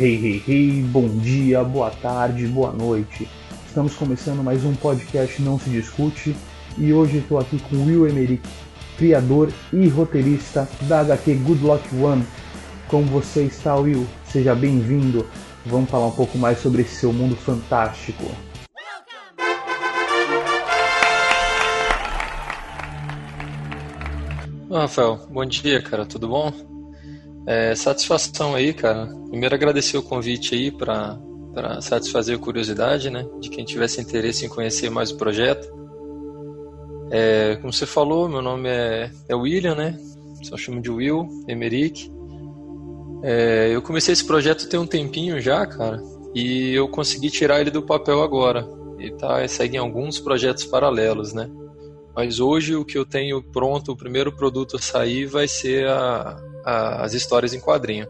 Hey, hey, hey, bom dia, boa tarde, boa noite. Estamos começando mais um podcast Não Se Discute e hoje estou aqui com Will Emerick, criador e roteirista da HQ Good Luck One. Como você está, Will? Seja bem-vindo. Vamos falar um pouco mais sobre esse seu mundo fantástico. Rafael, bom dia, cara, tudo bom? É, satisfação aí, cara. Primeiro agradecer o convite aí para satisfazer a curiosidade, né, de quem tivesse interesse em conhecer mais o projeto. É, como você falou, meu nome é, é William, né? Só chamo de Will Emerick. É, eu comecei esse projeto tem um tempinho já, cara, e eu consegui tirar ele do papel agora. Ele tá, segue em alguns projetos paralelos, né? Mas hoje o que eu tenho pronto, o primeiro produto a sair vai ser a, a, as histórias em quadrinho.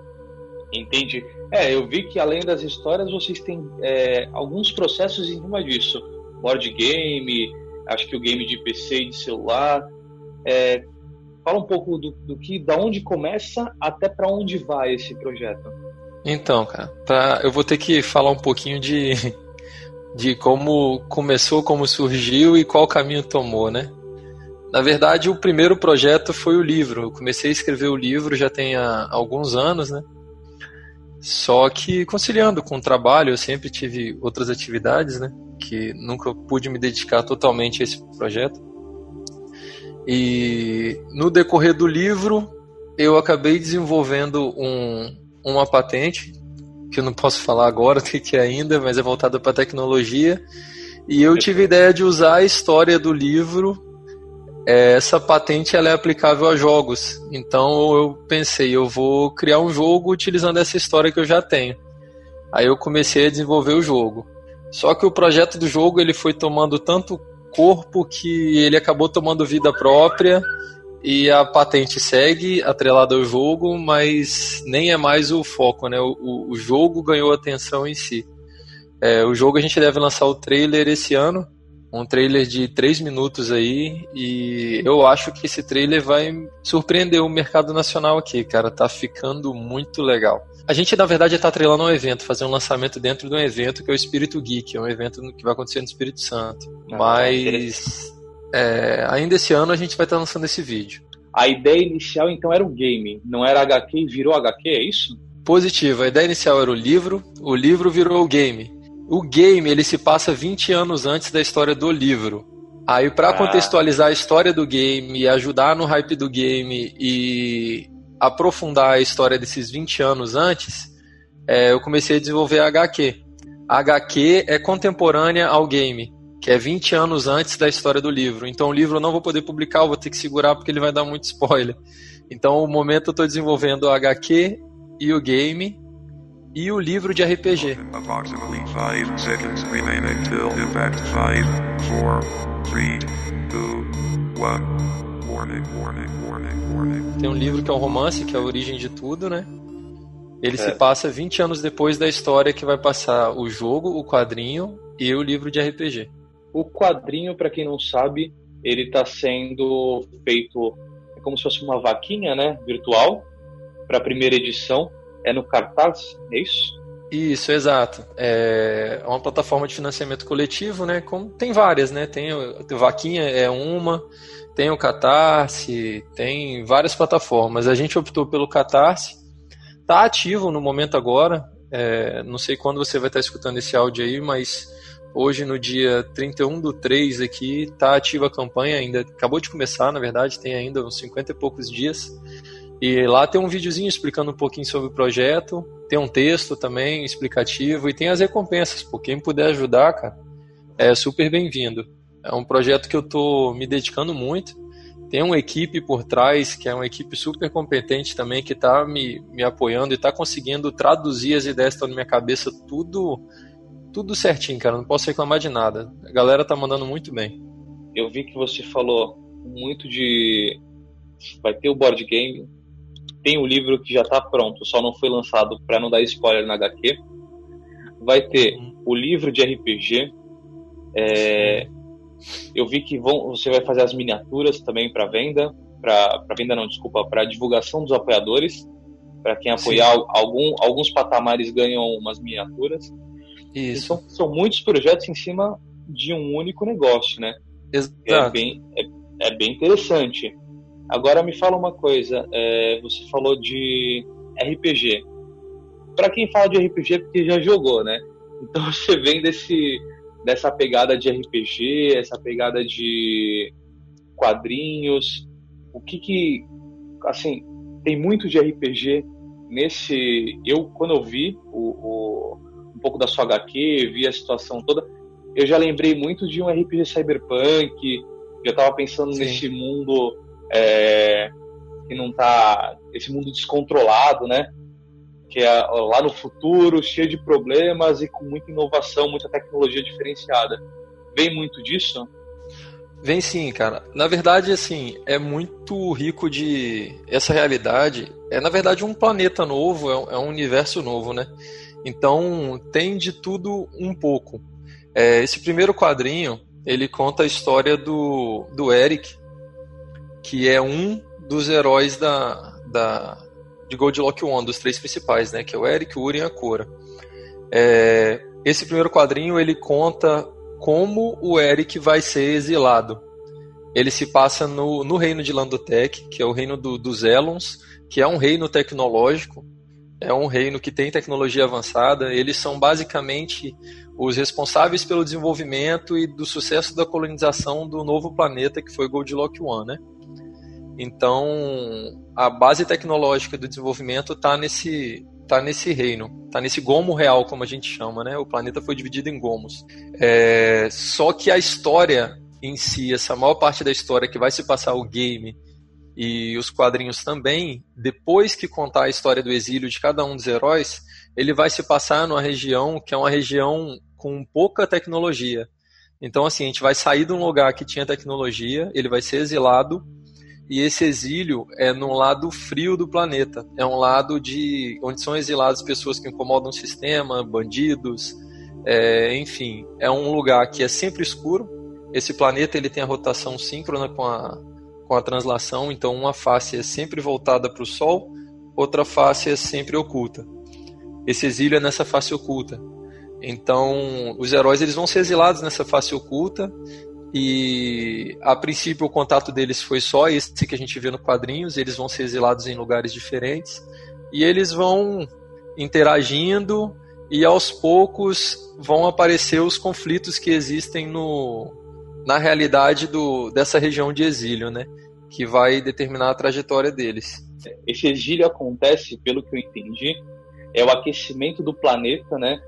Entendi. É, eu vi que além das histórias vocês têm é, alguns processos em cima disso. Board game, acho que o game de PC e de celular. É, fala um pouco do, do, que, da onde começa até para onde vai esse projeto. Então, cara, pra, eu vou ter que falar um pouquinho de, de como começou, como surgiu e qual caminho tomou, né? Na verdade, o primeiro projeto foi o livro. Eu comecei a escrever o livro já tem há alguns anos, né? Só que conciliando com o trabalho, eu sempre tive outras atividades, né? Que nunca pude me dedicar totalmente a esse projeto. E no decorrer do livro, eu acabei desenvolvendo um, uma patente, que eu não posso falar agora, tem que ainda, mas é voltada para tecnologia. E eu tive a ideia de usar a história do livro é, essa patente ela é aplicável a jogos. Então eu pensei, eu vou criar um jogo utilizando essa história que eu já tenho. Aí eu comecei a desenvolver o jogo. Só que o projeto do jogo ele foi tomando tanto corpo que ele acabou tomando vida própria e a patente segue atrelada ao jogo, mas nem é mais o foco, né? O, o jogo ganhou atenção em si. É, o jogo a gente deve lançar o trailer esse ano, um trailer de 3 minutos aí e eu acho que esse trailer vai surpreender o mercado nacional aqui, cara. Tá ficando muito legal. A gente, na verdade, está treinando um evento, fazer um lançamento dentro de um evento que é o Espírito Geek, é um evento que vai acontecer no Espírito Santo. Ah, Mas é, ainda esse ano a gente vai estar tá lançando esse vídeo. A ideia inicial, então, era o game, não era HQ e virou HQ, é isso? Positivo. A ideia inicial era o livro, o livro virou o game. O game, ele se passa 20 anos antes da história do livro. Aí, para ah. contextualizar a história do game e ajudar no hype do game e aprofundar a história desses 20 anos antes, é, eu comecei a desenvolver a HQ. A HQ é contemporânea ao game, que é 20 anos antes da história do livro. Então, o livro eu não vou poder publicar, eu vou ter que segurar porque ele vai dar muito spoiler. Então, no momento, eu estou desenvolvendo a HQ e o game e o livro de RPG. Tem um livro que é o romance, que é a origem de tudo, né? Ele é. se passa 20 anos depois da história que vai passar o jogo, o quadrinho e o livro de RPG. O quadrinho, para quem não sabe, ele está sendo feito é como se fosse uma vaquinha, né, virtual, para a primeira edição é no Cartaz, é isso? Isso, exato. É uma plataforma de financiamento coletivo, né? Como tem várias, né? Tem o Vaquinha é uma, tem o Catarse, tem várias plataformas. A gente optou pelo Catarse. Tá ativo no momento agora. É, não sei quando você vai estar escutando esse áudio aí, mas hoje no dia 31 do 3 aqui tá ativa a campanha ainda. Acabou de começar, na verdade, tem ainda uns 50 e poucos dias. E lá tem um videozinho explicando um pouquinho sobre o projeto, tem um texto também explicativo e tem as recompensas. Por quem puder ajudar, cara, é super bem-vindo. É um projeto que eu tô me dedicando muito. Tem uma equipe por trás, que é uma equipe super competente também, que está me, me apoiando e está conseguindo traduzir as ideias que estão na minha cabeça tudo tudo certinho, cara. Não posso reclamar de nada. A galera tá mandando muito bem. Eu vi que você falou muito de. Vai ter o board game, tem o livro que já está pronto, só não foi lançado para não dar spoiler na HQ. Vai ter o livro de RPG. É, eu vi que vão, você vai fazer as miniaturas também para venda, para venda não, desculpa, para divulgação dos apoiadores. Para quem apoiar, algum, alguns patamares ganham umas miniaturas. Isso. Então, são muitos projetos em cima de um único negócio, né? Exato. É bem, é, é bem interessante. Agora me fala uma coisa, é, você falou de RPG. Para quem fala de RPG é porque já jogou, né? Então você vem desse dessa pegada de RPG, essa pegada de quadrinhos. O que que assim, tem muito de RPG nesse eu quando eu vi o, o um pouco da sua HQ, vi a situação toda, eu já lembrei muito de um RPG cyberpunk, já estava pensando Sim. nesse mundo é, que não tá. esse mundo descontrolado, né? Que é lá no futuro, cheio de problemas e com muita inovação, muita tecnologia diferenciada. Vem muito disso? Vem sim, cara. Na verdade, assim, é muito rico de. Essa realidade é, na verdade, um planeta novo, é um universo novo, né? Então, tem de tudo um pouco. É, esse primeiro quadrinho, ele conta a história do, do Eric, que é um dos heróis da, da, de Goldlock One, dos três principais, né? Que é o Eric, o Uri e a Cora. É, esse primeiro quadrinho, ele conta como o Eric vai ser exilado. Ele se passa no, no reino de Landotech, que é o reino do, dos Elons, que é um reino tecnológico, é um reino que tem tecnologia avançada. Eles são basicamente os responsáveis pelo desenvolvimento e do sucesso da colonização do novo planeta que foi Goldlock One, né? Então, a base tecnológica do desenvolvimento está nesse tá nesse reino, está nesse gomo real, como a gente chama, né? O planeta foi dividido em gomos. É, só que a história em si, essa maior parte da história que vai se passar o game e os quadrinhos também, depois que contar a história do exílio de cada um dos heróis, ele vai se passar numa região que é uma região com pouca tecnologia. Então, assim, a gente vai sair de um lugar que tinha tecnologia, ele vai ser exilado, e esse exílio é no lado frio do planeta. É um lado de onde são exiladas pessoas que incomodam o sistema, bandidos, é, enfim, é um lugar que é sempre escuro. Esse planeta ele tem a rotação síncrona com a, com a translação, então uma face é sempre voltada para o Sol, outra face é sempre oculta. Esse exílio é nessa face oculta. Então, os heróis eles vão ser exilados nessa face oculta e a princípio o contato deles foi só esse que a gente vê no quadrinhos, eles vão ser exilados em lugares diferentes e eles vão interagindo e aos poucos vão aparecer os conflitos que existem no, na realidade do, dessa região de exílio, né? Que vai determinar a trajetória deles. Esse exílio acontece, pelo que eu entendi, é o aquecimento do planeta, né?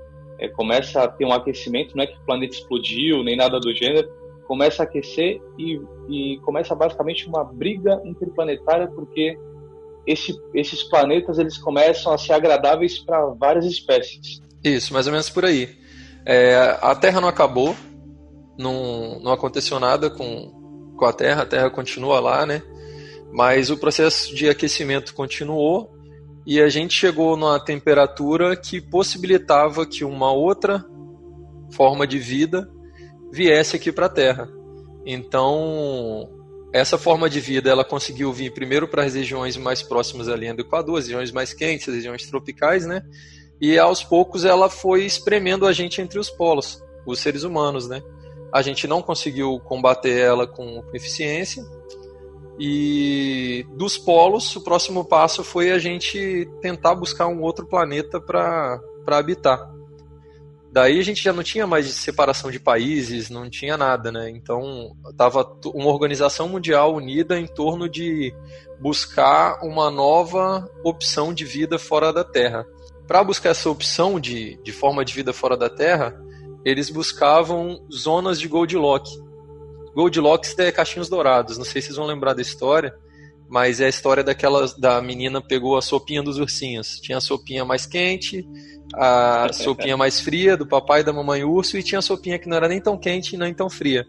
é, começa a ter um aquecimento, não é que o planeta explodiu, nem nada do gênero, começa a aquecer e, e começa basicamente uma briga interplanetária porque esse, esses planetas eles começam a ser agradáveis para várias espécies. Isso, mais ou menos por aí. É, a Terra não acabou, não, não aconteceu nada com, com a Terra, a Terra continua lá, né? Mas o processo de aquecimento continuou e a gente chegou numa temperatura que possibilitava que uma outra forma de vida viesse aqui para a Terra. Então, essa forma de vida ela conseguiu vir primeiro para as regiões mais próximas da linha do Equador, as regiões mais quentes, as regiões tropicais, né? E aos poucos ela foi espremendo a gente entre os polos, os seres humanos, né? A gente não conseguiu combater ela com eficiência, e dos polos, o próximo passo foi a gente tentar buscar um outro planeta para habitar. Daí a gente já não tinha mais separação de países, não tinha nada, né? Então estava uma organização mundial unida em torno de buscar uma nova opção de vida fora da Terra. Para buscar essa opção de, de forma de vida fora da Terra, eles buscavam zonas de Goldilocks, Goldilocks é caixinhos dourados. Não sei se vocês vão lembrar da história, mas é a história daquela da menina pegou a sopinha dos ursinhos. Tinha a sopinha mais quente, a sopinha mais fria do papai e da mamãe urso e tinha a sopinha que não era nem tão quente nem tão fria.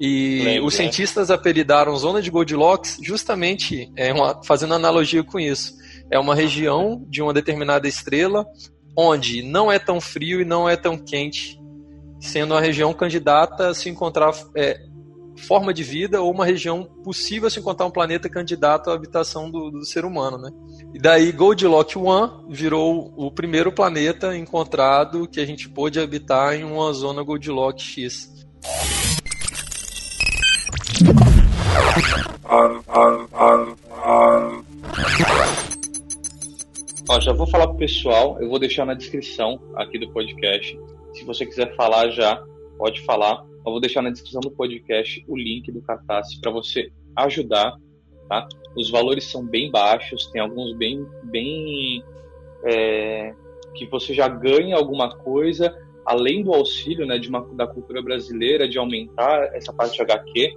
E Lembra, os cientistas apelidaram zona de Goldilocks justamente é uma, fazendo analogia com isso. É uma região de uma determinada estrela onde não é tão frio e não é tão quente sendo a região candidata a se encontrar é, forma de vida ou uma região possível se encontrar um planeta candidato à habitação do, do ser humano, né? E daí Goldilocks One virou o primeiro planeta encontrado que a gente pôde habitar em uma zona Goldilocks X. Ó, já vou falar pro pessoal, eu vou deixar na descrição aqui do podcast. Se você quiser falar já, pode falar. Eu vou deixar na descrição do podcast o link do cartaz para você ajudar, tá? Os valores são bem baixos, tem alguns bem, bem é, que você já ganha alguma coisa além do auxílio, né, de uma, da cultura brasileira, de aumentar essa parte de HQ.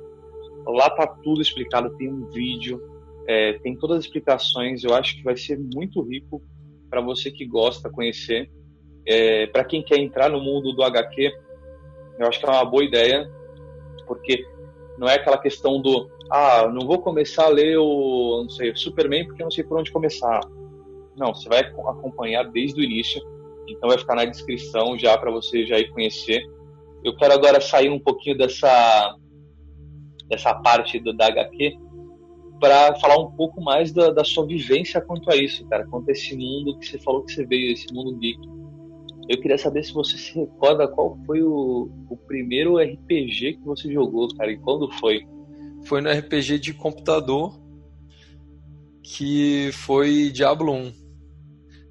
Lá tá tudo explicado, tem um vídeo, é, tem todas as explicações. Eu acho que vai ser muito rico para você que gosta conhecer. É, para quem quer entrar no mundo do HQ, eu acho que é uma boa ideia, porque não é aquela questão do ah, não vou começar a ler o não sei, Superman porque não sei por onde começar. Não, você vai acompanhar desde o início, então vai ficar na descrição já para você já ir conhecer. Eu quero agora sair um pouquinho dessa dessa parte do da HQ para falar um pouco mais da, da, sua vivência quanto a isso, cara, quanto a esse mundo que você falou que você veio, esse mundo geek. Eu queria saber se você se recorda qual foi o, o primeiro RPG que você jogou, cara, e quando foi? Foi no RPG de computador, que foi Diablo 1.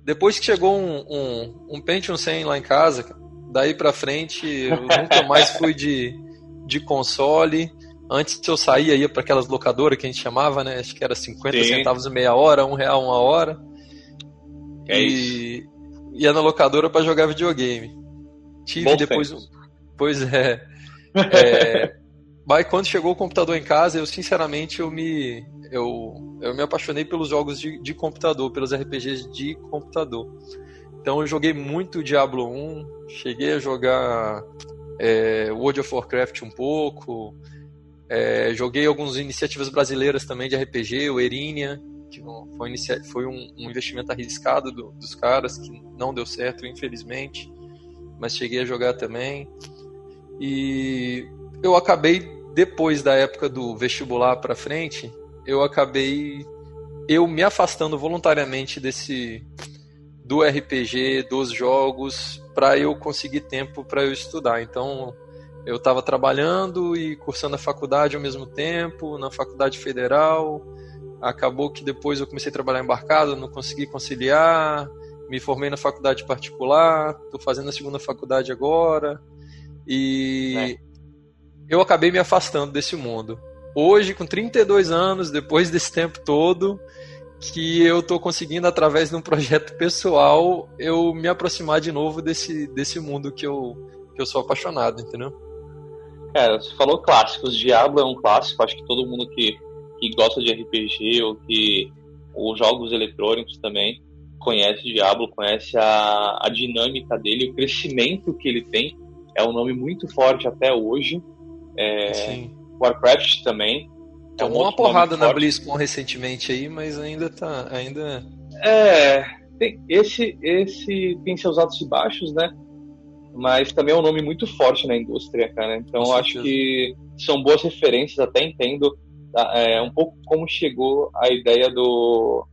Depois que chegou um, um, um Pentium 100 lá em casa, daí pra frente eu nunca mais fui de, de console Antes eu saía, ia para aquelas locadoras que a gente chamava, né? Acho que era 50 Sim. centavos meia hora, um real uma hora. É e isso. Ia na locadora para jogar videogame. Tive Bom depois. Tempo. Pois é. é mas quando chegou o computador em casa, eu sinceramente eu me eu, eu me apaixonei pelos jogos de, de computador, pelos RPGs de computador. Então eu joguei muito Diablo 1, cheguei a jogar é, World of Warcraft um pouco, é, joguei algumas iniciativas brasileiras também de RPG, o Erinia, foi, foi um, um, investimento arriscado do, dos caras, que não deu certo, infelizmente, mas cheguei a jogar também. E eu acabei, depois da época do vestibular para frente, eu acabei eu me afastando voluntariamente desse do RPG, dos jogos, para eu conseguir tempo para eu estudar. Então, eu estava trabalhando e cursando a faculdade ao mesmo tempo, na faculdade federal. Acabou que depois eu comecei a trabalhar embarcado, não consegui conciliar. Me formei na faculdade particular, estou fazendo a segunda faculdade agora. E é. eu acabei me afastando desse mundo. Hoje, com 32 anos, depois desse tempo todo, que eu estou conseguindo, através de um projeto pessoal, eu me aproximar de novo desse, desse mundo que eu, que eu sou apaixonado, entendeu? Cara, você falou clássicos. Diablo é um clássico. Acho que todo mundo que, que gosta de RPG ou que os jogos eletrônicos também conhece Diablo, conhece a, a dinâmica dele, o crescimento que ele tem. É um nome muito forte até hoje. É, Sim. Warcraft também. É Tomou um uma porrada na BlizzCon recentemente aí, mas ainda tá. Ainda... É. Tem, esse, esse tem seus altos e baixos, né? mas também é um nome muito forte na indústria, cara. Então acho que são boas referências, até entendo é, um pouco como chegou a ideia do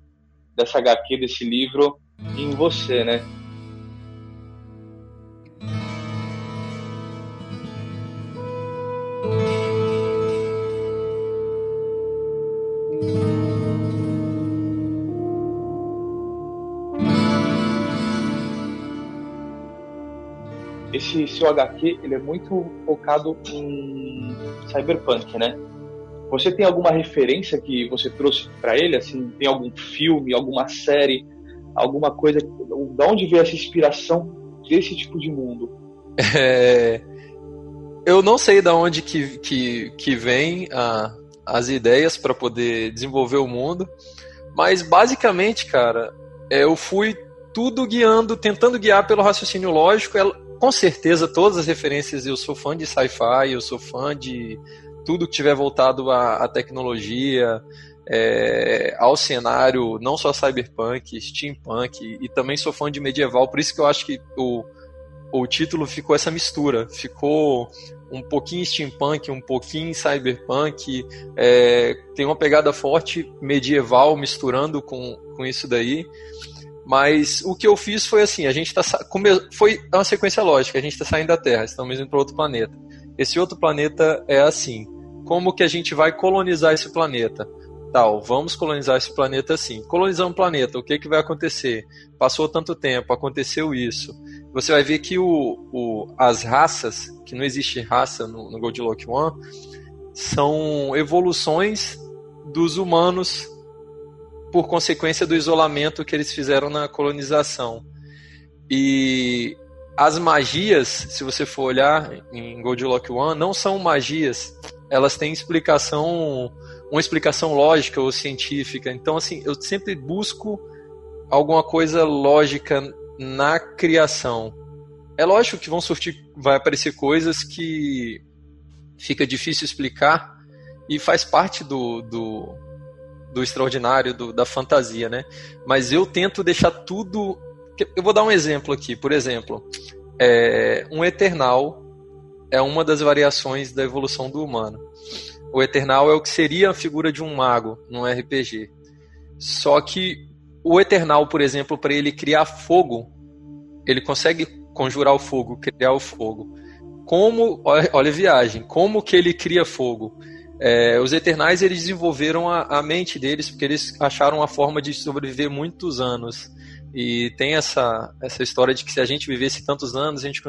dessa HQ, desse livro em você, né? esse seu HQ ele é muito focado em cyberpunk, né? Você tem alguma referência que você trouxe para ele? Assim, tem algum filme, alguma série, alguma coisa? Da onde veio essa inspiração desse tipo de mundo? É... Eu não sei da onde que, que, que vem a, as ideias para poder desenvolver o mundo, mas basicamente, cara, é, eu fui tudo guiando, tentando guiar pelo raciocínio lógico com certeza todas as referências, eu sou fã de sci-fi, eu sou fã de tudo que tiver voltado à, à tecnologia, é, ao cenário, não só cyberpunk, steampunk, e também sou fã de medieval, por isso que eu acho que o, o título ficou essa mistura, ficou um pouquinho steampunk, um pouquinho cyberpunk, é, tem uma pegada forte medieval misturando com, com isso daí. Mas o que eu fiz foi assim, a gente tá foi uma sequência lógica, a gente está saindo da Terra, estamos indo para outro planeta. Esse outro planeta é assim, como que a gente vai colonizar esse planeta? Tal, vamos colonizar esse planeta assim. Colonizar um planeta, o que que vai acontecer? Passou tanto tempo, aconteceu isso. Você vai ver que o, o as raças, que não existe raça no, no Goldilocks One, são evoluções dos humanos por consequência do isolamento que eles fizeram na colonização. E as magias, se você for olhar em Goldilocks One, não são magias, elas têm explicação, uma explicação lógica ou científica. Então, assim, eu sempre busco alguma coisa lógica na criação. É lógico que vão surtir, vai aparecer coisas que fica difícil explicar e faz parte do, do, do extraordinário, do, da fantasia, né? Mas eu tento deixar tudo. Eu vou dar um exemplo aqui. Por exemplo, é, um Eternal é uma das variações da evolução do humano. O Eternal é o que seria a figura de um mago num RPG. Só que o Eternal, por exemplo, para ele criar fogo, ele consegue conjurar o fogo, criar o fogo. Como, olha, a viagem, como que ele cria fogo? É, os Eternais eles desenvolveram a, a, mente deles porque eles acharam uma forma de sobreviver muitos anos. E tem essa, essa história de que se a gente vivesse tantos anos, a gente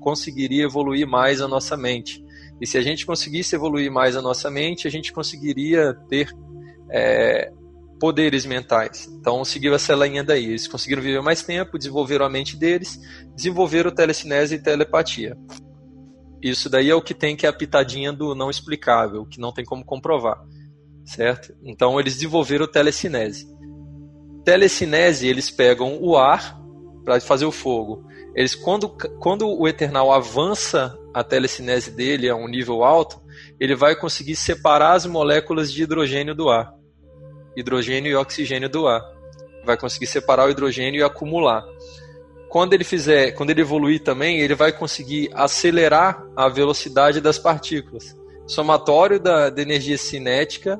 conseguiria evoluir mais a nossa mente. E se a gente conseguisse evoluir mais a nossa mente, a gente conseguiria ter é, poderes mentais. Então seguiu essa linha daí. Eles conseguiram viver mais tempo, desenvolveram a mente deles, desenvolveram telecinese e telepatia. Isso daí é o que tem que é a pitadinha do não explicável, que não tem como comprovar, certo? Então eles desenvolveram telecinese. Telecinese, eles pegam o ar para fazer o fogo. Eles quando, quando o Eternal avança a telecinese dele a um nível alto, ele vai conseguir separar as moléculas de hidrogênio do ar. Hidrogênio e oxigênio do ar. Vai conseguir separar o hidrogênio e acumular quando ele fizer, quando ele evoluir também, ele vai conseguir acelerar a velocidade das partículas. Somatório da, da energia cinética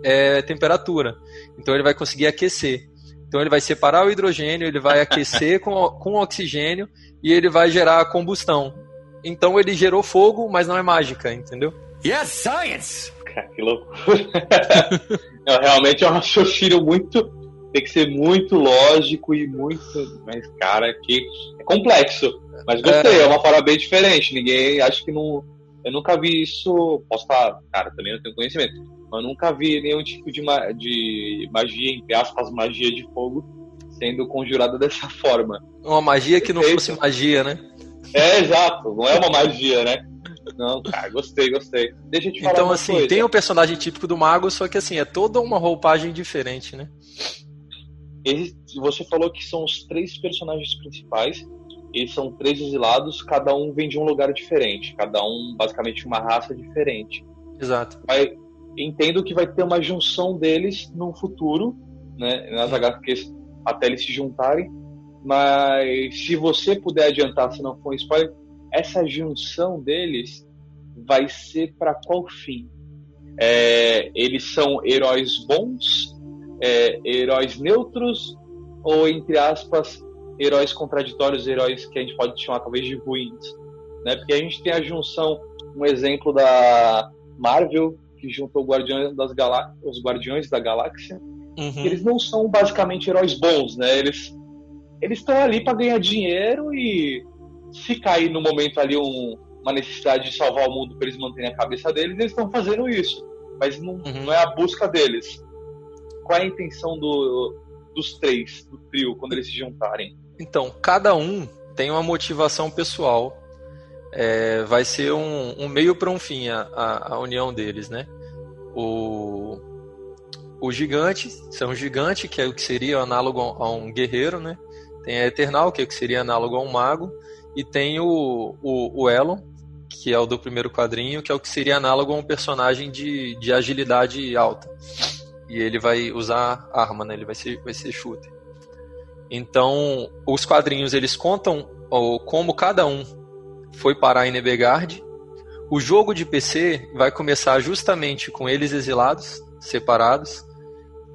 é temperatura. Então ele vai conseguir aquecer. Então ele vai separar o hidrogênio, ele vai aquecer com, com o oxigênio e ele vai gerar combustão. Então ele gerou fogo, mas não é mágica, entendeu? Yes, science! Cara, que loucura. realmente é um raciocínio muito tem que ser muito lógico e muito. Mas, cara, que é complexo. Mas gostei, é, é uma forma bem diferente. Ninguém. Acho que não. Eu nunca vi isso. Posso falar, cara, também não tenho conhecimento. Mas nunca vi nenhum tipo de, ma de magia, entre aspas, magia de fogo, sendo conjurada dessa forma. Uma magia que não fosse magia, né? É, exato. Não é uma magia, né? Não, cara, gostei, gostei. Deixa eu te falar Então, assim, coisa. tem o personagem típico do mago, só que assim, é toda uma roupagem diferente, né? você falou que são os três personagens principais. Eles são três exilados, cada um vem de um lugar diferente, cada um basicamente uma raça diferente. Exato. Vai, entendo que vai ter uma junção deles no futuro, né, nas HQs até eles se juntarem. Mas se você puder adiantar, se não for um spoiler, essa junção deles vai ser para qual fim? É, eles são heróis bons é, heróis neutros ou, entre aspas, heróis contraditórios, heróis que a gente pode chamar talvez de ruins. Né? Porque a gente tem a junção, um exemplo da Marvel, que juntou Guardiões das Galá os Guardiões da Galáxia. Uhum. Eles não são basicamente heróis bons, né? Eles eles estão ali para ganhar dinheiro e se cair no momento ali um, uma necessidade de salvar o mundo para eles manterem a cabeça deles, eles estão fazendo isso. Mas não, uhum. não é a busca deles qual é a intenção do, dos três, do trio, quando eles se juntarem? Então, cada um tem uma motivação pessoal. É, vai ser um, um meio para um fim a, a, a, união deles, né? O, o gigante, são um gigante, que é o que seria análogo a um guerreiro, né? Tem a Eternal, que é o que seria análogo a um mago. E tem o, o, o Elon, que é o do primeiro quadrinho, que é o que seria análogo a um personagem de, de agilidade alta e ele vai usar arma, né? Ele vai ser, vai ser shooter. Então, os quadrinhos eles contam como cada um foi parar em Nebegard, O jogo de PC vai começar justamente com eles exilados, separados.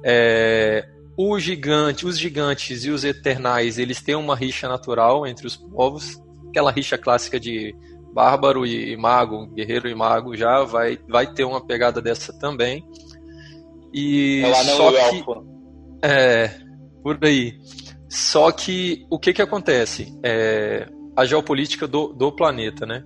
É, o gigante, os gigantes e os eternais, eles têm uma rixa natural entre os povos, aquela rixa clássica de bárbaro e mago, guerreiro e mago já vai, vai ter uma pegada dessa também. E é lá só que, elfo. é por aí. Só que o que que acontece? É, a geopolítica do, do planeta, né?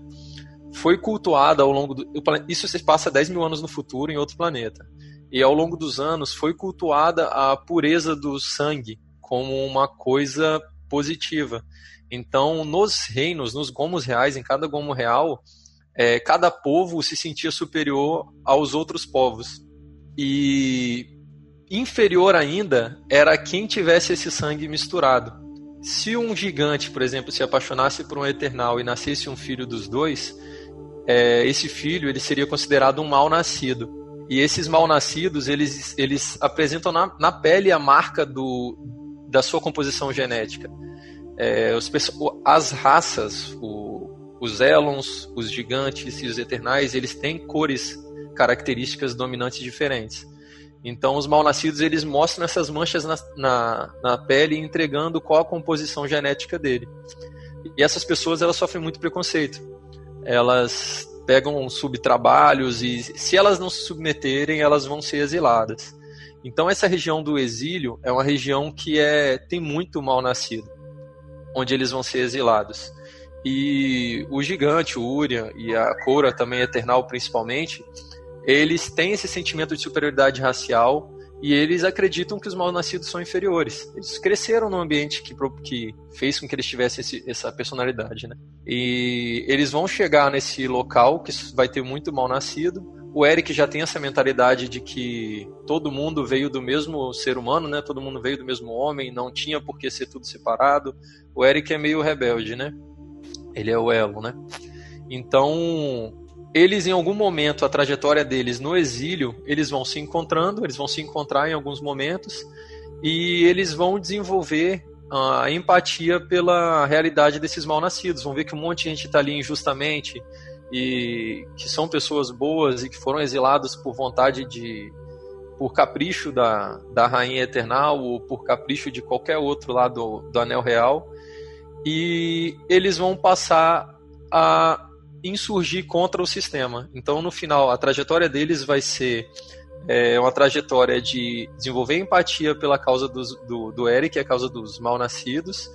Foi cultuada ao longo do. Isso se passa 10 mil anos no futuro em outro planeta. E ao longo dos anos foi cultuada a pureza do sangue como uma coisa positiva. Então, nos reinos, nos gomos reais, em cada gomo real, é, cada povo se sentia superior aos outros povos. E inferior ainda era quem tivesse esse sangue misturado. Se um gigante, por exemplo, se apaixonasse por um eternal e nascesse um filho dos dois, é, esse filho ele seria considerado um mal nascido. E esses mal nascidos eles, eles apresentam na, na pele a marca do, da sua composição genética é, os, as raças, o, os Elons, os gigantes e os eternais, eles têm cores características dominantes diferentes. Então, os mal-nascidos eles mostram essas manchas na, na, na, pele, entregando qual a composição genética dele. E essas pessoas elas sofrem muito preconceito. Elas pegam subtrabalhos e, se elas não se submeterem, elas vão ser exiladas. Então, essa região do exílio é uma região que é, tem muito mal-nascido onde eles vão ser exilados. E o gigante, o Urian e a Cora também, Eternal principalmente, eles têm esse sentimento de superioridade racial e eles acreditam que os mal-nascidos são inferiores. Eles cresceram num ambiente que, que fez com que eles tivessem esse, essa personalidade, né? E eles vão chegar nesse local que vai ter muito mal-nascido o Eric já tem essa mentalidade de que todo mundo veio do mesmo ser humano, né? Todo mundo veio do mesmo homem, não tinha por que ser tudo separado. O Eric é meio rebelde, né? Ele é o elo, né? Então, eles em algum momento, a trajetória deles no exílio, eles vão se encontrando, eles vão se encontrar em alguns momentos e eles vão desenvolver a empatia pela realidade desses mal-nascidos. Vão ver que um monte de gente está ali injustamente, e que são pessoas boas e que foram exiladas por vontade de por capricho da, da rainha eternal ou por capricho de qualquer outro lá do anel real e eles vão passar a insurgir contra o sistema então no final a trajetória deles vai ser é, uma trajetória de desenvolver empatia pela causa dos, do, do Eric, a causa dos mal nascidos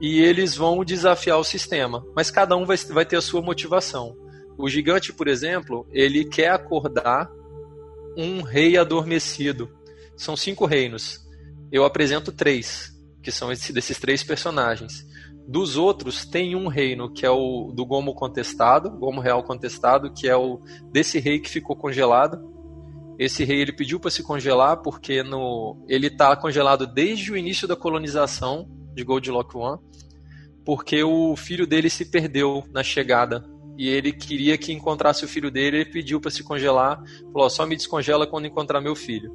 e eles vão desafiar o sistema mas cada um vai, vai ter a sua motivação o gigante, por exemplo, ele quer acordar um rei adormecido. São cinco reinos. Eu apresento três, que são esse, desses três personagens. Dos outros, tem um reino que é o do Gomo contestado, Gomo real contestado, que é o desse rei que ficou congelado. Esse rei ele pediu para se congelar porque no, ele está congelado desde o início da colonização de Goldlock One, porque o filho dele se perdeu na chegada e ele queria que encontrasse o filho dele, ele pediu para se congelar, falou: só me descongela quando encontrar meu filho.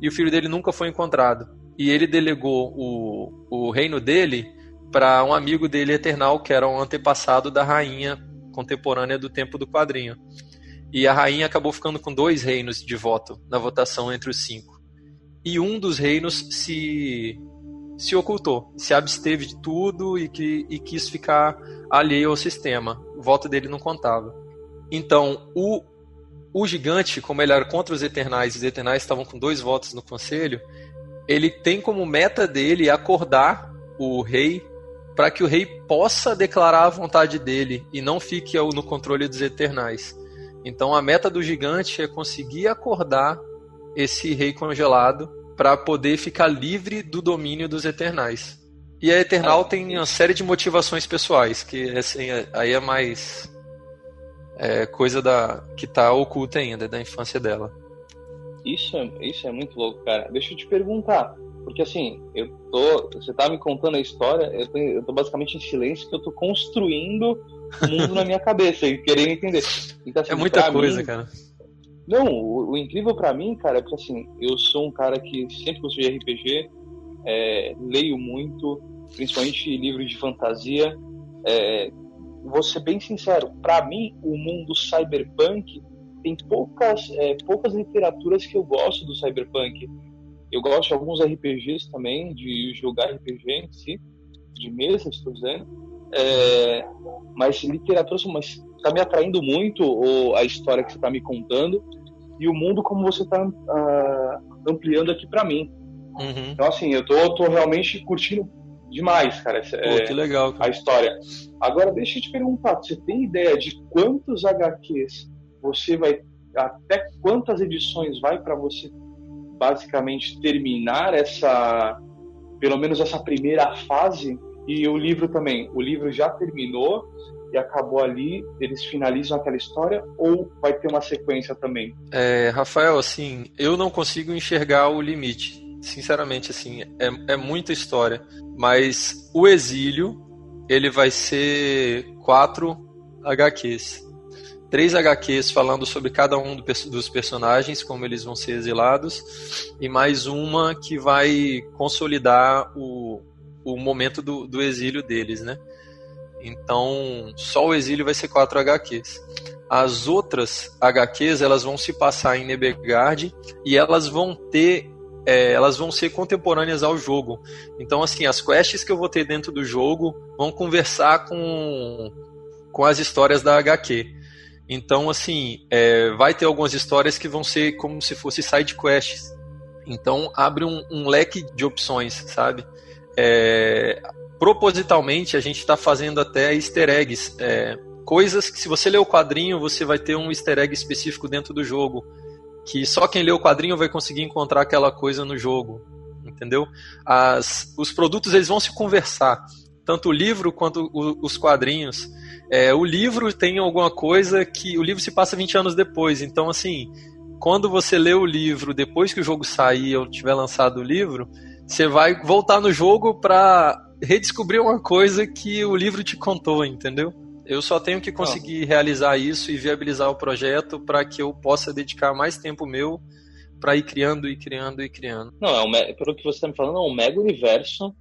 E o filho dele nunca foi encontrado. E ele delegou o, o reino dele para um amigo dele eternal, que era um antepassado da rainha contemporânea do tempo do quadrinho. E a rainha acabou ficando com dois reinos de voto na votação entre os cinco. E um dos reinos se se ocultou, se absteve de tudo e, que, e quis ficar alheio ao sistema. O voto dele não contava. Então, o, o gigante, como ele era contra os Eternais, e os Eternais estavam com dois votos no conselho, ele tem como meta dele acordar o rei para que o rei possa declarar a vontade dele e não fique no controle dos Eternais. Então, a meta do gigante é conseguir acordar esse rei congelado para poder ficar livre do domínio dos Eternais. E a Eternal ah, tem uma série de motivações pessoais, que assim, aí é mais é, coisa da que tá oculta ainda, da infância dela. Isso é, isso é muito louco, cara. Deixa eu te perguntar, porque assim, eu tô, você tá me contando a história, eu tô, eu tô basicamente em silêncio, que eu tô construindo o mundo na minha cabeça e querendo entender. Então, assim, é muita coisa, mim, cara. Não, o, o incrível para mim, cara, é que assim, eu sou um cara que sempre gostei de RPG, é, leio muito, principalmente livros de fantasia. É, vou ser bem sincero, para mim o mundo cyberpunk tem poucas, é, poucas literaturas que eu gosto do cyberpunk. Eu gosto de alguns RPGs também, de jogar RPG em si, de mesa, estou dizendo. É, mas literatura, mas está me atraindo muito ou, a história que você está me contando e o mundo como você está uh, ah, ampliando aqui para mim. Uhum. Então, assim, eu tô, tô realmente curtindo demais, cara. Pô, é, que legal. Cara. A história. Agora, deixa eu te perguntar: você tem ideia de quantos HQs você vai. Até quantas edições vai para você basicamente terminar essa. Pelo menos essa primeira fase? E o livro também. O livro já terminou e acabou ali, eles finalizam aquela história ou vai ter uma sequência também? É, Rafael, assim, eu não consigo enxergar o limite. Sinceramente, assim, é, é muita história. Mas o exílio, ele vai ser quatro HQs. Três HQs falando sobre cada um dos personagens, como eles vão ser exilados, e mais uma que vai consolidar o, o momento do, do exílio deles, né? Então, só o exílio vai ser 4 HQs. As outras HQs, elas vão se passar em Nebegard e elas vão ter é, elas vão ser contemporâneas ao jogo. Então, assim, as quests que eu vou ter dentro do jogo vão conversar com, com as histórias da HQ. Então, assim, é, vai ter algumas histórias que vão ser como se fosse side quests. Então, abre um, um leque de opções, sabe? É, propositalmente a gente está fazendo até easter eggs. É, coisas que se você ler o quadrinho, você vai ter um easter egg específico dentro do jogo. Que só quem lê o quadrinho vai conseguir encontrar aquela coisa no jogo. Entendeu? As, os produtos eles vão se conversar. Tanto o livro quanto o, os quadrinhos. É, o livro tem alguma coisa que. O livro se passa 20 anos depois. Então, assim, quando você lê o livro depois que o jogo sair ou tiver lançado o livro, você vai voltar no jogo para redescobrir uma coisa que o livro te contou, entendeu? Eu só tenho que conseguir realizar isso e viabilizar o projeto para que eu possa dedicar mais tempo meu para ir criando e criando e criando. Não, é um, pelo que você está me falando, é um mega universo.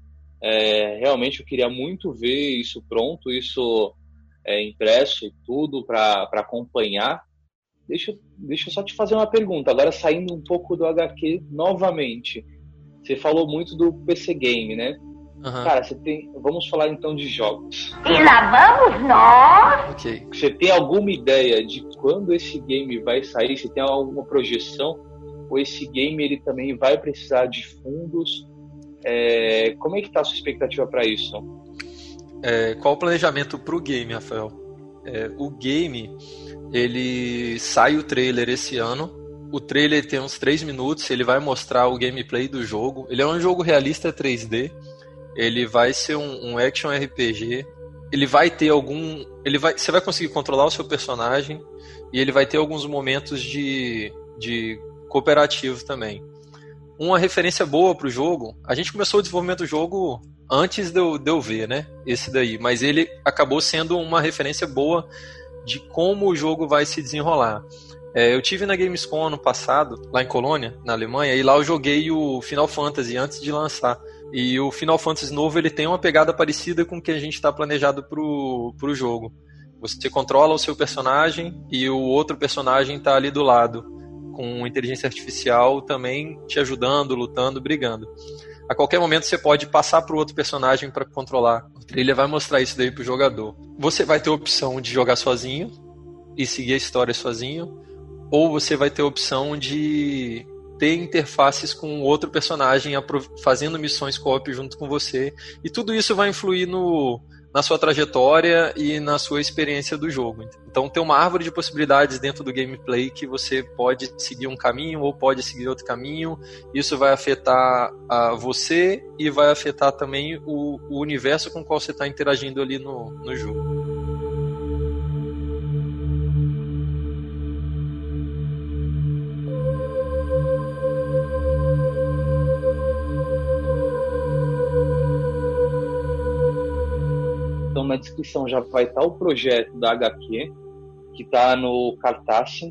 É, realmente eu queria muito ver isso pronto, isso é, impresso e tudo para acompanhar. Deixa, deixa eu só te fazer uma pergunta, agora saindo um pouco do HQ novamente. Você falou muito do PC Game, né? Uhum. Cara, você tem. Vamos falar então de jogos. E lá vamos nós! Ok. Você tem alguma ideia de quando esse game vai sair? Você tem alguma projeção? Ou esse game ele também vai precisar de fundos? É... Como é que tá a sua expectativa para isso? É, qual o planejamento para o game, Rafael? É, o game, ele sai o trailer esse ano. O trailer tem uns 3 minutos, ele vai mostrar o gameplay do jogo. Ele é um jogo realista 3D ele vai ser um, um action RPG. Ele vai ter algum. Ele vai, você vai conseguir controlar o seu personagem e ele vai ter alguns momentos de, de cooperativo também. Uma referência boa para o jogo, a gente começou o desenvolvimento do jogo antes de eu, de eu ver, né? Esse daí, mas ele acabou sendo uma referência boa de como o jogo vai se desenrolar. É, eu tive na Gamescom ano passado, lá em Colônia, na Alemanha, e lá eu joguei o Final Fantasy antes de lançar. E o Final Fantasy novo ele tem uma pegada parecida com o que a gente está planejado pro, pro jogo. Você controla o seu personagem e o outro personagem está ali do lado, com inteligência artificial também te ajudando, lutando, brigando. A qualquer momento você pode passar para o outro personagem para controlar. O trailer vai mostrar isso daí pro jogador. Você vai ter a opção de jogar sozinho e seguir a história sozinho, ou você vai ter a opção de ter interfaces com outro personagem fazendo missões co-op junto com você. E tudo isso vai influir no, na sua trajetória e na sua experiência do jogo. Então tem uma árvore de possibilidades dentro do gameplay que você pode seguir um caminho ou pode seguir outro caminho. Isso vai afetar a você e vai afetar também o, o universo com o qual você está interagindo ali no, no jogo. Na descrição já vai estar o projeto da HQ, que está no Cartaz,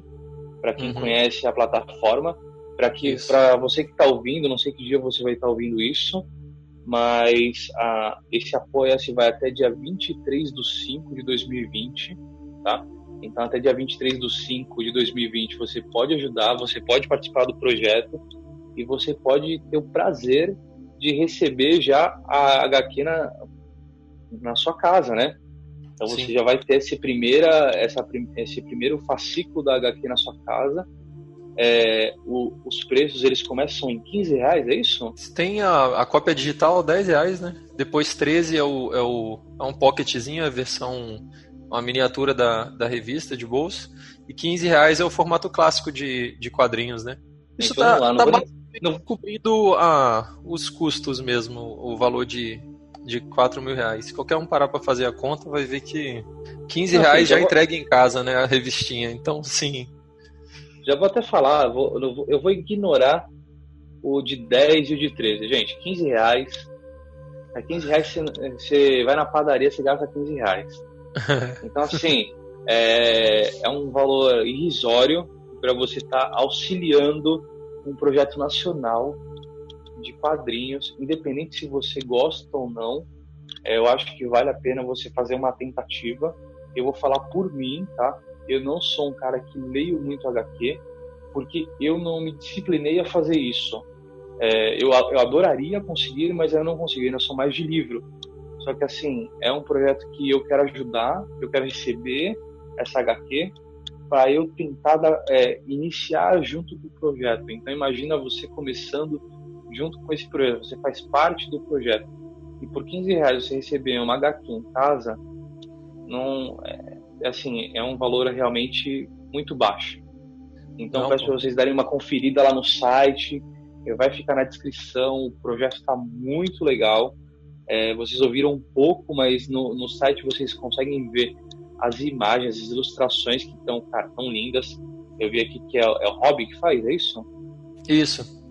para quem uhum. conhece a plataforma. Para que para você que está ouvindo, não sei que dia você vai estar tá ouvindo isso, mas esse apoia-se vai até dia 23 de 5 de 2020, tá? Então, até dia 23 de 5 de 2020, você pode ajudar, você pode participar do projeto e você pode ter o prazer de receber já a HQ na, na sua casa, né? Então você Sim. já vai ter esse, primeira, essa, esse primeiro fascículo da HQ na sua casa. É, o, os preços eles começam em 15 reais, é isso? Tem a, a cópia digital 10 reais, né? Depois 13 é, o, é, o, é um pocketzinho, a versão, uma miniatura da, da revista de bolso. E 15 reais é o formato clássico de, de quadrinhos, né? Isso então, tá, lá, tá não... cobrindo a, os custos mesmo, o valor de, de 4 mil reais. Se qualquer um parar para fazer a conta, vai ver que 15 não, reais já vou... entrega em casa, né? A revistinha. Então, sim. Já vou até falar, eu, vou, eu vou ignorar o de 10 e o de 13. Gente, 15 reais. A 15 reais você, você vai na padaria, você gasta 15 reais. Então, assim, é, é um valor irrisório para você estar tá auxiliando um projeto nacional de quadrinhos, independente se você gosta ou não, é, eu acho que vale a pena você fazer uma tentativa. Eu vou falar por mim, tá? Eu não sou um cara que leio muito HQ, porque eu não me disciplinei a fazer isso. É, eu, eu adoraria conseguir, mas eu não consegui, eu sou mais de livro. Só que assim, é um projeto que eu quero ajudar, eu quero receber essa HQ para eu tentar é, iniciar junto do projeto. Então imagina você começando junto com esse projeto, você faz parte do projeto. E por 15 reais você receber uma HQ em casa, não, é, é, assim, é um valor realmente muito baixo. Então, não, peço para vocês darem uma conferida lá no site, vai ficar na descrição. O projeto está muito legal. É, vocês ouviram um pouco, mas no, no site vocês conseguem ver as imagens, as ilustrações que estão tão lindas. Eu vi aqui que é, é o Hobby que faz, é isso? Isso.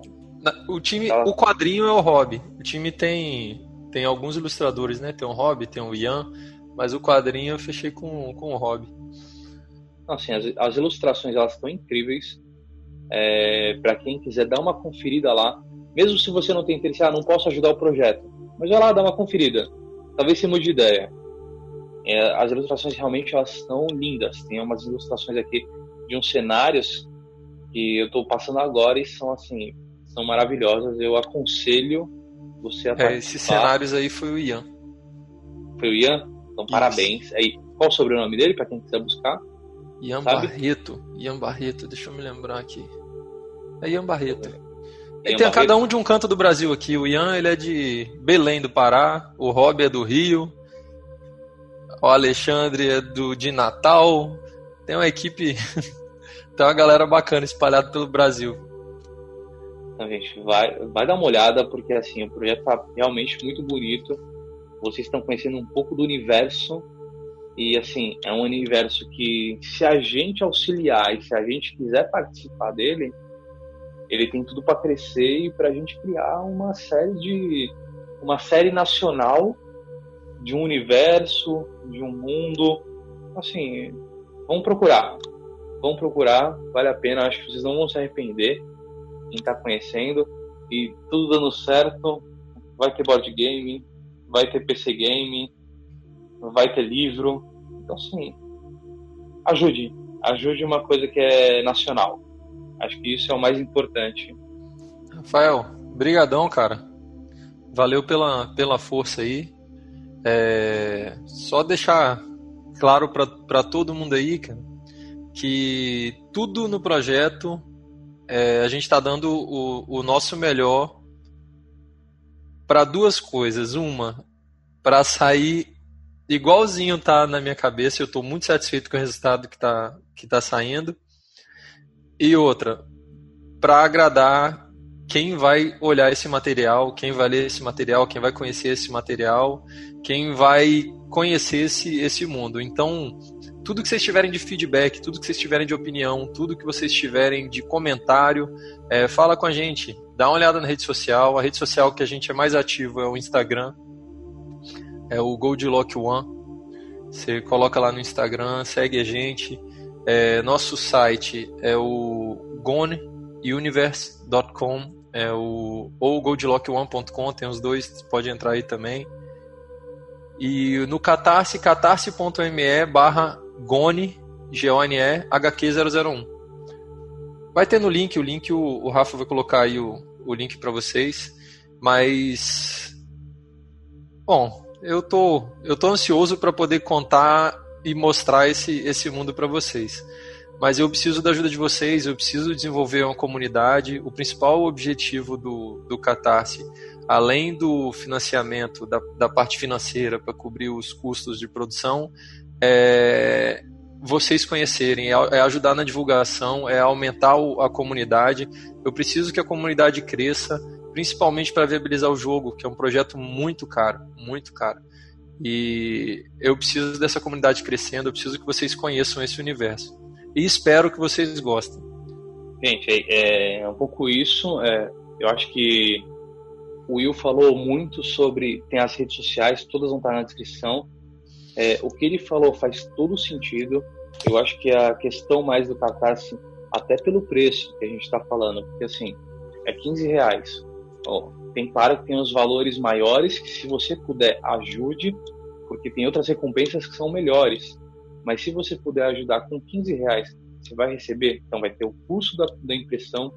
O time, tá. o quadrinho é o Hobby. O time tem tem alguns ilustradores, né? Tem o Hobby, tem o Ian, mas o quadrinho eu fechei com, com o Hobby. Assim, as, as ilustrações elas estão incríveis. É, para quem quiser dar uma conferida lá, mesmo se você não tem interesse, ah, não posso ajudar o projeto, mas vai lá dar uma conferida. Talvez você mude de ideia. É, as ilustrações realmente elas estão lindas. Tem umas ilustrações aqui de uns cenários que eu estou passando agora e são assim são maravilhosas. Eu aconselho você a é, Esses cenários aí foi o Ian. Foi o Ian? Então, Isso. parabéns. Aí, qual o sobrenome dele, para quem quiser buscar? Ian Sabe? Barreto. Ian Barreto, deixa eu me lembrar aqui. É Ian Barreto. Ian tem Barreto. cada um de um canto do Brasil aqui. O Ian ele é de Belém do Pará, o Rob é do Rio, o Alexandre é do de Natal. Tem uma equipe, tem uma galera bacana espalhada pelo Brasil. Então, gente, vai, vai dar uma olhada, porque assim, o projeto tá realmente muito bonito. Vocês estão conhecendo um pouco do universo. E assim, é um universo que, se a gente auxiliar e se a gente quiser participar dele, ele tem tudo para crescer e para a gente criar uma série de. uma série nacional de um universo, de um mundo. Assim, vamos procurar. Vamos procurar, vale a pena, acho que vocês não vão se arrepender quem está conhecendo e tudo dando certo, vai ter board game, vai ter PC game, vai ter livro. Então, assim, ajude. Ajude uma coisa que é nacional. Acho que isso é o mais importante. Rafael, brigadão, cara. Valeu pela, pela força aí. É, só deixar claro para todo mundo aí, cara, que tudo no projeto é, a gente está dando o, o nosso melhor para duas coisas. Uma, para sair igualzinho tá na minha cabeça, eu estou muito satisfeito com o resultado que está que tá saindo. E outra, para agradar quem vai olhar esse material, quem vai ler esse material, quem vai conhecer esse material, quem vai conhecer esse, esse mundo. Então, tudo que vocês tiverem de feedback, tudo que vocês tiverem de opinião, tudo que vocês tiverem de comentário, é, fala com a gente, dá uma olhada na rede social. A rede social que a gente é mais ativo é o Instagram, é o Goldlock One. Você coloca lá no Instagram, segue a gente. É, nosso site é o goneuniverse.com É o, ou goldlock1.com, tem os dois, pode entrar aí também. E no Catarse, catarse.me barra Gone, G-O-N-E, HQ001. Vai ter no link, o link o, o Rafa vai colocar aí o, o link para vocês. Mas. Bom, eu tô, eu tô ansioso para poder contar e mostrar esse, esse mundo para vocês. Mas eu preciso da ajuda de vocês, eu preciso desenvolver uma comunidade. O principal objetivo do, do Catarse, além do financiamento, da, da parte financeira para cobrir os custos de produção, é vocês conhecerem, é, é ajudar na divulgação, é aumentar a comunidade. Eu preciso que a comunidade cresça, principalmente para viabilizar o jogo, que é um projeto muito caro, muito caro. E eu preciso dessa comunidade crescendo, eu preciso que vocês conheçam esse universo. E espero que vocês gostem. Gente, é, é um pouco isso. É, eu acho que o Will falou muito sobre. Tem as redes sociais, todas vão estar na descrição. É, o que ele falou faz todo sentido. Eu acho que a questão mais do Catarse, até pelo preço que a gente está falando, porque assim, é 15 reais. Ó, tem claro que tem os valores maiores que se você puder ajude, porque tem outras recompensas que são melhores. Mas se você puder ajudar com 15 reais, você vai receber. Então vai ter o custo da, da impressão,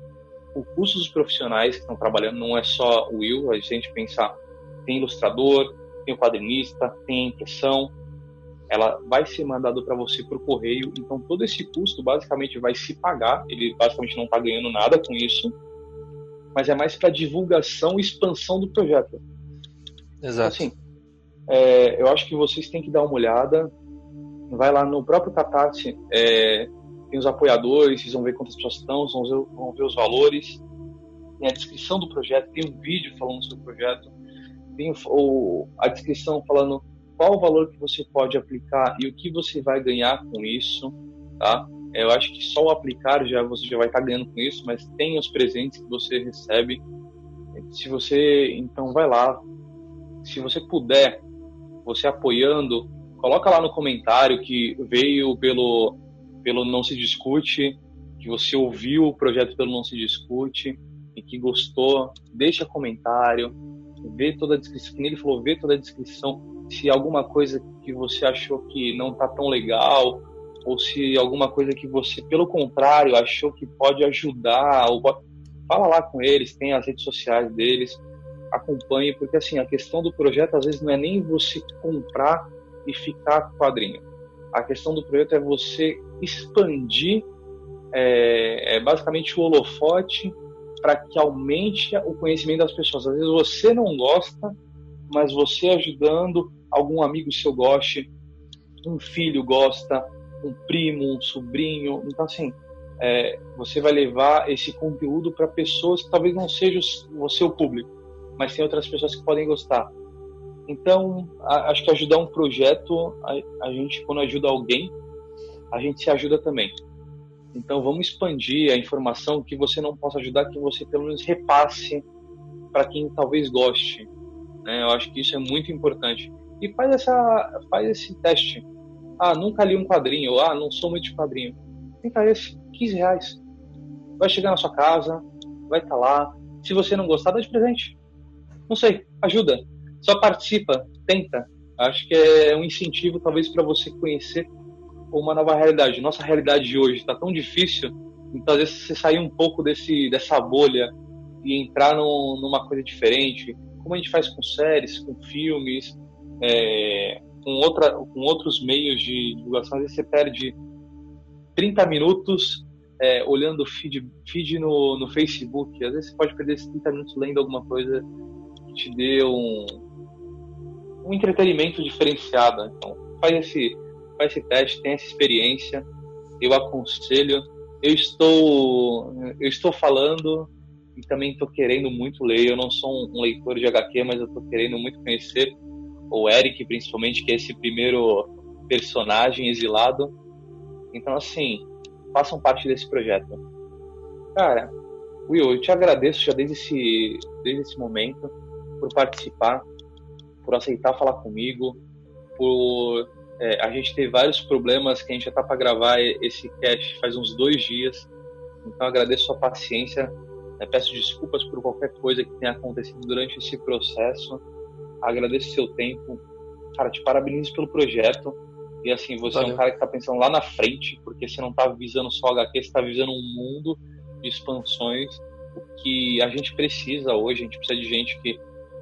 o custo dos profissionais que estão trabalhando. Não é só o Will. A gente pensar tem ilustrador, tem o quadrinista, tem a impressão. Ela vai ser mandado para você por correio. Então todo esse custo basicamente vai se pagar. Ele basicamente não está ganhando nada com isso mas é mais para divulgação e expansão do projeto. Exato. Assim, é, eu acho que vocês têm que dar uma olhada. Vai lá no próprio Catarse, é, tem os apoiadores, vocês vão ver quantas pessoas estão, vão ver, vão ver os valores. Tem a descrição do projeto, tem um vídeo falando sobre o projeto, tem o, a descrição falando qual o valor que você pode aplicar e o que você vai ganhar com isso, tá? Eu acho que só aplicar já você já vai estar ganhando com isso, mas tem os presentes que você recebe. Se você então vai lá, se você puder, você apoiando, coloca lá no comentário que veio pelo pelo não se discute, que você ouviu o projeto pelo não se discute e que gostou, deixa comentário, vê toda a descrição, que ele falou, vê toda a descrição, se alguma coisa que você achou que não tá tão legal, ou se alguma coisa que você, pelo contrário, achou que pode ajudar, ou fala lá com eles, tem as redes sociais deles, acompanhe, porque assim, a questão do projeto às vezes não é nem você comprar e ficar quadrinho. A questão do projeto é você expandir é, é basicamente o holofote para que aumente o conhecimento das pessoas. Às vezes você não gosta, mas você ajudando, algum amigo seu goste, um filho gosta, um primo, um sobrinho. Então, assim, é, você vai levar esse conteúdo para pessoas que talvez não sejam o seu público, mas tem outras pessoas que podem gostar. Então, a, acho que ajudar um projeto, a, a gente, quando ajuda alguém, a gente se ajuda também. Então, vamos expandir a informação que você não possa ajudar, que você pelo menos repasse para quem talvez goste. Né? Eu acho que isso é muito importante. E faz, essa, faz esse teste ah, nunca li um quadrinho. Ah, não sou muito de quadrinho. Tenta esse. 15 reais. Vai chegar na sua casa, vai estar tá lá. Se você não gostar, dá de presente. Não sei, ajuda. Só participa, tenta. Acho que é um incentivo, talvez, para você conhecer uma nova realidade. Nossa realidade de hoje está tão difícil, então às vezes você sair um pouco desse, dessa bolha e entrar no, numa coisa diferente, como a gente faz com séries, com filmes, é, com, outra, com outros meios de divulgação, às vezes você perde 30 minutos é, olhando feed, feed no, no Facebook. Às vezes você pode perder esses 30 minutos lendo alguma coisa que te dê um, um entretenimento diferenciado. Então, faz esse, faz esse teste, tem essa experiência. Eu aconselho. Eu estou, eu estou falando e também estou querendo muito ler. Eu não sou um leitor de HQ, mas eu estou querendo muito conhecer o Eric, principalmente, que é esse primeiro personagem exilado. Então, assim, façam parte desse projeto. Cara, Will, eu te agradeço já desde esse, desde esse momento por participar, por aceitar falar comigo, por é, a gente ter vários problemas que a gente já tá para gravar esse cast faz uns dois dias. Então agradeço a sua paciência. Peço desculpas por qualquer coisa que tenha acontecido durante esse processo. Agradeço seu tempo. Cara, te parabenizo pelo projeto. E assim, você Valeu. é um cara que está pensando lá na frente, porque você não está visando só HQ, você está visando um mundo de expansões. O que a gente precisa hoje, a gente precisa de gente que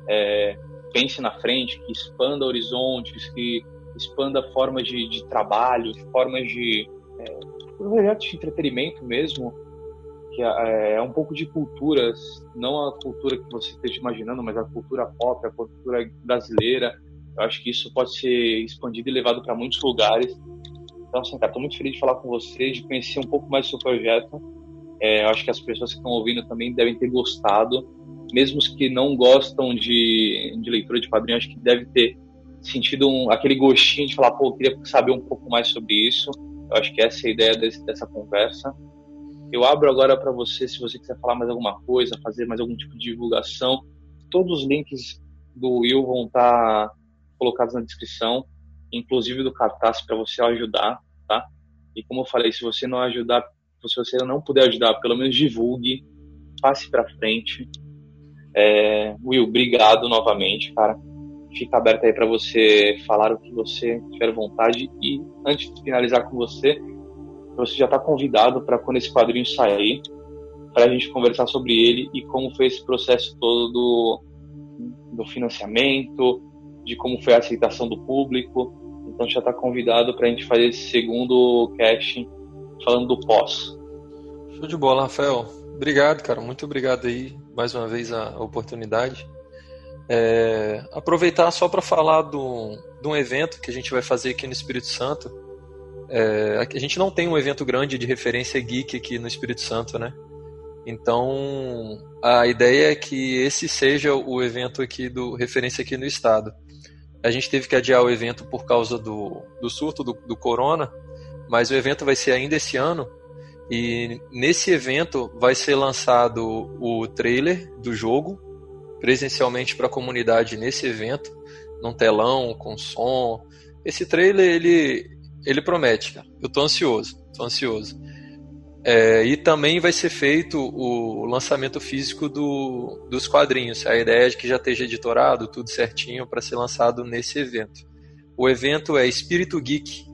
é, pense na frente, que expanda horizontes, que expanda formas de, de trabalho, formas de é, projetos de entretenimento mesmo, que é, é, um pouco de culturas, não a cultura que você esteja imaginando, mas a cultura pop, a cultura brasileira. Eu acho que isso pode ser expandido e levado para muitos lugares. Então, assim, cara, muito feliz de falar com vocês, de conhecer um pouco mais do seu projeto. É, eu acho que as pessoas que estão ouvindo também devem ter gostado. Mesmo os que não gostam de, de leitura de quadrinhos, acho que deve ter sentido um, aquele gostinho de falar, pô, eu queria saber um pouco mais sobre isso. Eu acho que essa é a ideia desse, dessa conversa. Eu abro agora para você, se você quiser falar mais alguma coisa, fazer mais algum tipo de divulgação. Todos os links do Will vão estar tá colocados na descrição, inclusive do cartaz para você ajudar, tá? E como eu falei, se você não ajudar, se você não puder ajudar, pelo menos divulgue, passe para frente. É, Will, obrigado novamente, cara fica aberta aí para você falar o que você tiver vontade. E antes de finalizar com você, você já está convidado para quando esse quadrinho sair, para a gente conversar sobre ele e como foi esse processo todo do, do financiamento, de como foi a aceitação do público. Então já está convidado para a gente fazer esse segundo casting falando do pós. Show de bola, Rafael. Obrigado, cara. Muito obrigado aí mais uma vez a oportunidade. É, aproveitar só para falar do, de um evento que a gente vai fazer aqui no Espírito Santo. É, a gente não tem um evento grande de referência geek aqui no Espírito Santo, né? Então a ideia é que esse seja o evento aqui do referência aqui no estado. A gente teve que adiar o evento por causa do, do surto do, do corona, mas o evento vai ser ainda esse ano. E nesse evento vai ser lançado o trailer do jogo, presencialmente para a comunidade nesse evento, num telão, com som. Esse trailer, ele, ele promete, cara. Eu tô ansioso, tô ansioso. É, e também vai ser feito o lançamento físico do, dos quadrinhos. A ideia é de que já esteja editorado, tudo certinho, para ser lançado nesse evento. O evento é Espírito Geek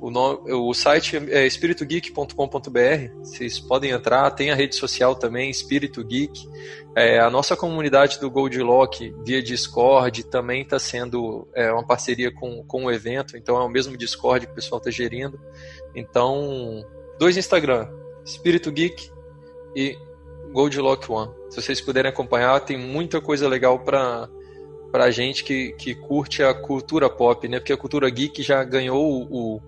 o, nome, o site é espiritogeek.com.br. Vocês podem entrar. Tem a rede social também, Espírito Geek. É, a nossa comunidade do Goldlock via Discord também está sendo é, uma parceria com, com o evento. Então é o mesmo Discord que o pessoal está gerindo. Então, dois Instagram, Espírito Geek e Goldlock One. Se vocês puderem acompanhar, tem muita coisa legal para pra gente que, que curte a cultura pop, né? Porque a cultura geek já ganhou o,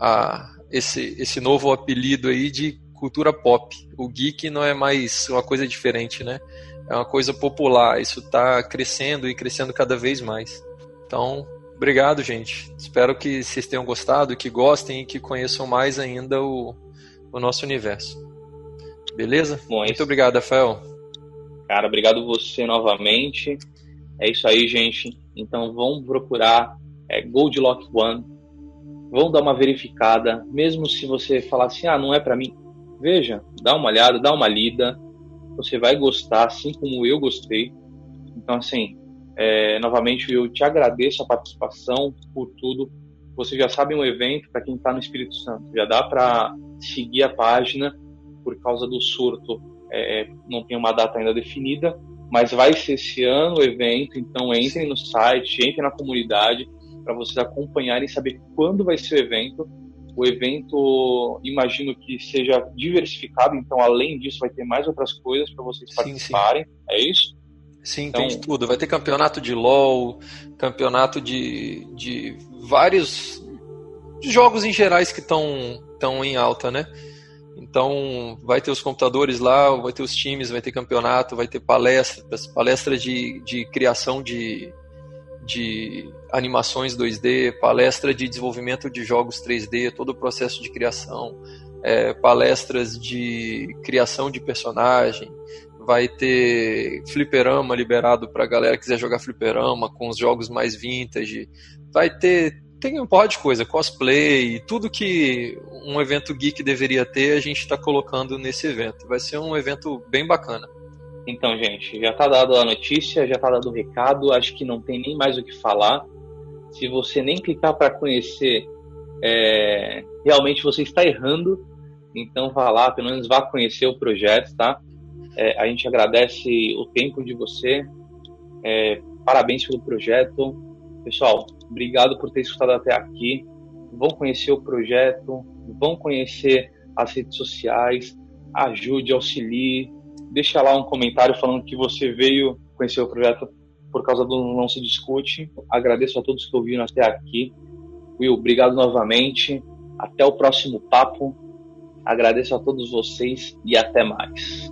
a, esse, esse novo apelido aí de cultura pop. O geek não é mais uma coisa diferente, né? É uma coisa popular. Isso está crescendo e crescendo cada vez mais. Então, obrigado, gente. Espero que vocês tenham gostado, que gostem e que conheçam mais ainda o, o nosso universo. Beleza? Bom, é Muito obrigado, Rafael. Cara, obrigado você novamente. É isso aí, gente. Então vamos procurar é, Goldlock One vão dar uma verificada, mesmo se você falar assim, ah, não é para mim. Veja, dá uma olhada, dá uma lida, você vai gostar, assim como eu gostei. Então, assim, é, novamente eu te agradeço a participação por tudo. Você já sabe um evento para quem está no Espírito Santo, já dá para seguir a página por causa do surto. É, não tem uma data ainda definida, mas vai ser esse ano o evento. Então, entrem no site, entrem na comunidade para vocês acompanharem e saber quando vai ser o evento. O evento, imagino que seja diversificado, então além disso vai ter mais outras coisas para vocês participarem. Sim, sim. É isso? Sim, então... tem tudo. Vai ter campeonato de LoL, campeonato de, de vários jogos em gerais que estão em alta, né? Então, vai ter os computadores lá, vai ter os times, vai ter campeonato, vai ter palestras, palestras de, de criação de, de animações 2D, palestra de desenvolvimento de jogos 3D, todo o processo de criação, é, palestras de criação de personagem, vai ter fliperama liberado para a galera que quiser jogar fliperama com os jogos mais vintage, vai ter tem um porra de coisa, cosplay, tudo que um evento geek deveria ter, a gente está colocando nesse evento. Vai ser um evento bem bacana. Então, gente, já está dado a notícia, já está dado o recado, acho que não tem nem mais o que falar. Se você nem clicar para conhecer, é, realmente você está errando. Então vá lá, pelo menos vá conhecer o projeto, tá? É, a gente agradece o tempo de você. É, parabéns pelo projeto. Pessoal, obrigado por ter escutado até aqui. Vão conhecer o projeto, vão conhecer as redes sociais, ajude, auxilie. Deixa lá um comentário falando que você veio conhecer o projeto por causa do Não Se Discute. Agradeço a todos que ouviram até aqui. Will, obrigado novamente. Até o próximo papo. Agradeço a todos vocês e até mais.